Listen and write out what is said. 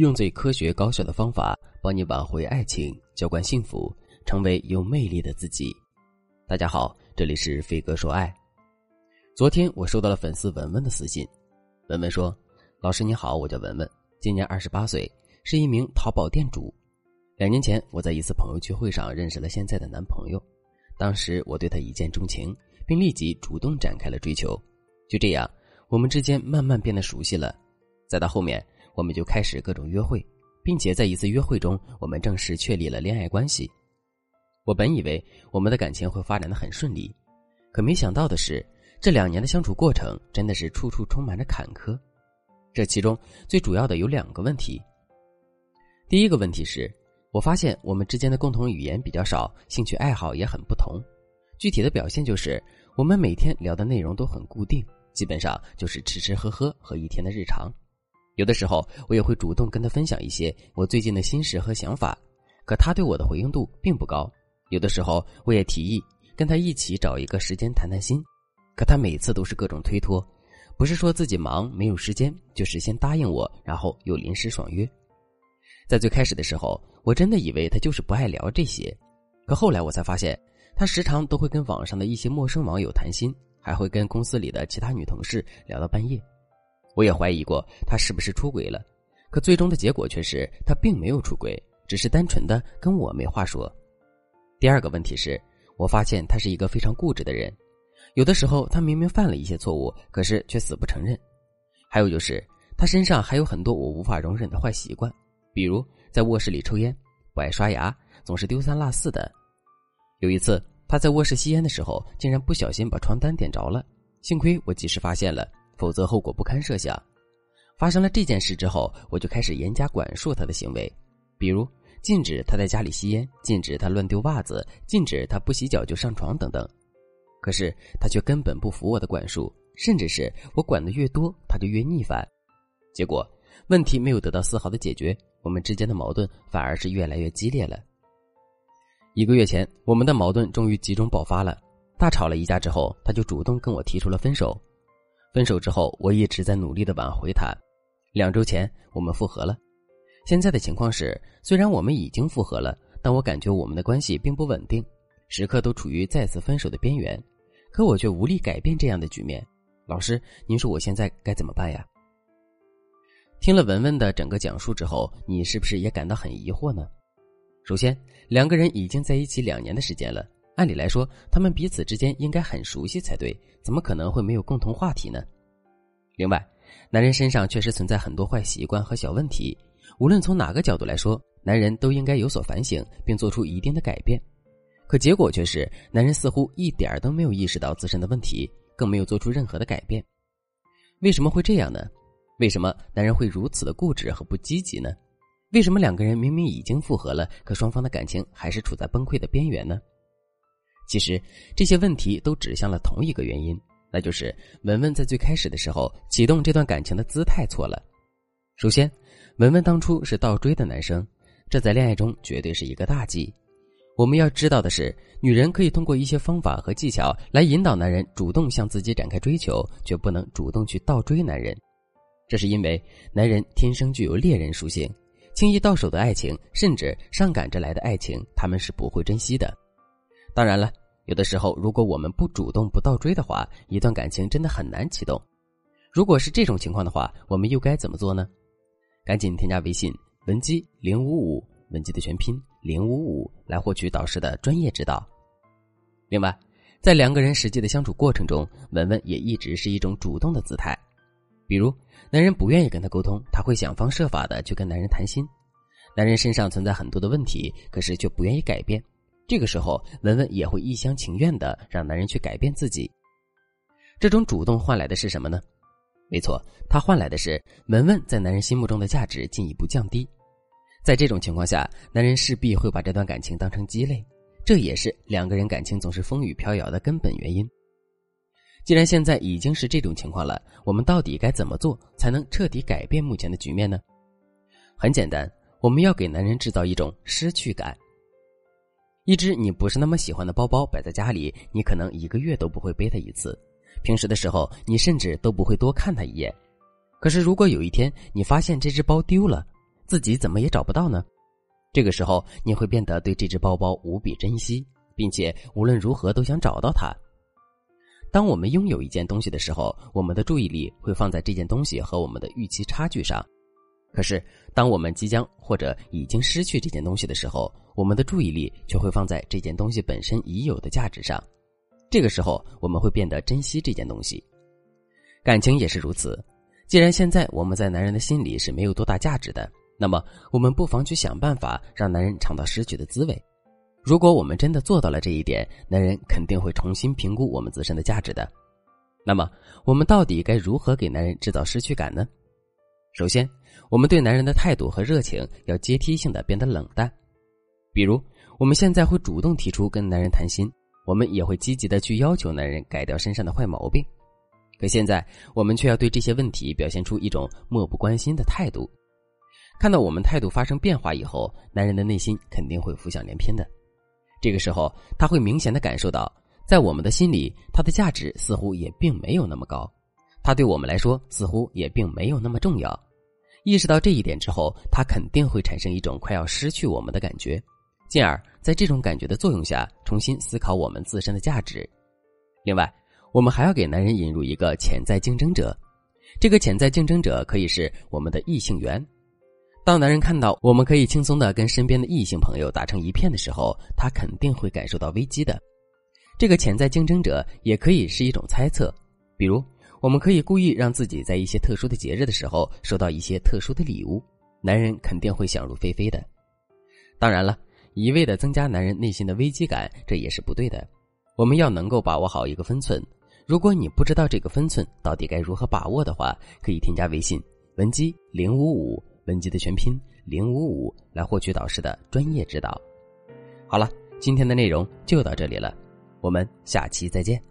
用最科学高效的方法帮你挽回爱情，浇灌幸福，成为有魅力的自己。大家好，这里是飞哥说爱。昨天我收到了粉丝文文的私信，文文说：“老师你好，我叫文文，今年二十八岁，是一名淘宝店主。两年前我在一次朋友聚会上认识了现在的男朋友，当时我对他一见钟情，并立即主动展开了追求。就这样，我们之间慢慢变得熟悉了。再到后面。”我们就开始各种约会，并且在一次约会中，我们正式确立了恋爱关系。我本以为我们的感情会发展的很顺利，可没想到的是，这两年的相处过程真的是处处充满着坎坷。这其中最主要的有两个问题。第一个问题是，我发现我们之间的共同语言比较少，兴趣爱好也很不同。具体的表现就是，我们每天聊的内容都很固定，基本上就是吃吃喝喝和一天的日常。有的时候，我也会主动跟他分享一些我最近的心事和想法，可他对我的回应度并不高。有的时候，我也提议跟他一起找一个时间谈谈心，可他每次都是各种推脱，不是说自己忙没有时间，就是先答应我，然后又临时爽约。在最开始的时候，我真的以为他就是不爱聊这些，可后来我才发现，他时常都会跟网上的一些陌生网友谈心，还会跟公司里的其他女同事聊到半夜。我也怀疑过他是不是出轨了，可最终的结果却是他并没有出轨，只是单纯的跟我没话说。第二个问题是，我发现他是一个非常固执的人，有的时候他明明犯了一些错误，可是却死不承认。还有就是他身上还有很多我无法容忍的坏习惯，比如在卧室里抽烟，不爱刷牙，总是丢三落四的。有一次他在卧室吸烟的时候，竟然不小心把床单点着了，幸亏我及时发现了。否则后果不堪设想。发生了这件事之后，我就开始严加管束他的行为，比如禁止他在家里吸烟，禁止他乱丢袜子，禁止他不洗脚就上床等等。可是他却根本不服我的管束，甚至是我管的越多，他就越逆反。结果问题没有得到丝毫的解决，我们之间的矛盾反而是越来越激烈了。一个月前，我们的矛盾终于集中爆发了，大吵了一架之后，他就主动跟我提出了分手。分手之后，我一直在努力的挽回他。两周前，我们复合了。现在的情况是，虽然我们已经复合了，但我感觉我们的关系并不稳定，时刻都处于再次分手的边缘。可我却无力改变这样的局面。老师，您说我现在该怎么办呀？听了文文的整个讲述之后，你是不是也感到很疑惑呢？首先，两个人已经在一起两年的时间了。按理来说，他们彼此之间应该很熟悉才对，怎么可能会没有共同话题呢？另外，男人身上确实存在很多坏习惯和小问题，无论从哪个角度来说，男人都应该有所反省，并做出一定的改变。可结果却是，男人似乎一点都没有意识到自身的问题，更没有做出任何的改变。为什么会这样呢？为什么男人会如此的固执和不积极呢？为什么两个人明明已经复合了，可双方的感情还是处在崩溃的边缘呢？其实这些问题都指向了同一个原因，那就是文文在最开始的时候启动这段感情的姿态错了。首先，文文当初是倒追的男生，这在恋爱中绝对是一个大忌。我们要知道的是，女人可以通过一些方法和技巧来引导男人主动向自己展开追求，却不能主动去倒追男人。这是因为男人天生具有猎人属性，轻易到手的爱情，甚至上赶着来的爱情，他们是不会珍惜的。当然了。有的时候，如果我们不主动、不倒追的话，一段感情真的很难启动。如果是这种情况的话，我们又该怎么做呢？赶紧添加微信文姬零五五，文姬的全拼零五五，来获取导师的专业指导。另外，在两个人实际的相处过程中，文文也一直是一种主动的姿态。比如，男人不愿意跟他沟通，他会想方设法的去跟男人谈心。男人身上存在很多的问题，可是却不愿意改变。这个时候，文文也会一厢情愿的让男人去改变自己。这种主动换来的是什么呢？没错，他换来的是文文在男人心目中的价值进一步降低。在这种情况下，男人势必会把这段感情当成鸡肋，这也是两个人感情总是风雨飘摇的根本原因。既然现在已经是这种情况了，我们到底该怎么做才能彻底改变目前的局面呢？很简单，我们要给男人制造一种失去感。一只你不是那么喜欢的包包摆在家里，你可能一个月都不会背它一次。平时的时候，你甚至都不会多看它一眼。可是，如果有一天你发现这只包丢了，自己怎么也找不到呢？这个时候，你会变得对这只包包无比珍惜，并且无论如何都想找到它。当我们拥有一件东西的时候，我们的注意力会放在这件东西和我们的预期差距上。可是，当我们即将或者已经失去这件东西的时候，我们的注意力却会放在这件东西本身已有的价值上。这个时候，我们会变得珍惜这件东西。感情也是如此。既然现在我们在男人的心里是没有多大价值的，那么我们不妨去想办法让男人尝到失去的滋味。如果我们真的做到了这一点，男人肯定会重新评估我们自身的价值的。那么，我们到底该如何给男人制造失去感呢？首先，我们对男人的态度和热情要阶梯性的变得冷淡。比如，我们现在会主动提出跟男人谈心，我们也会积极的去要求男人改掉身上的坏毛病。可现在，我们却要对这些问题表现出一种漠不关心的态度。看到我们态度发生变化以后，男人的内心肯定会浮想联翩的。这个时候，他会明显的感受到，在我们的心里，他的价值似乎也并没有那么高，他对我们来说似乎也并没有那么重要。意识到这一点之后，他肯定会产生一种快要失去我们的感觉，进而在这种感觉的作用下，重新思考我们自身的价值。另外，我们还要给男人引入一个潜在竞争者，这个潜在竞争者可以是我们的异性缘。当男人看到我们可以轻松的跟身边的异性朋友打成一片的时候，他肯定会感受到危机的。这个潜在竞争者也可以是一种猜测，比如我们可以故意让自己在一些特殊的节日的时候收到一些特殊的礼物，男人肯定会想入非非的。当然了，一味的增加男人内心的危机感，这也是不对的。我们要能够把握好一个分寸。如果你不知道这个分寸到底该如何把握的话，可以添加微信文姬零五五，文姬的全拼零五五，来获取导师的专业指导。好了，今天的内容就到这里了，我们下期再见。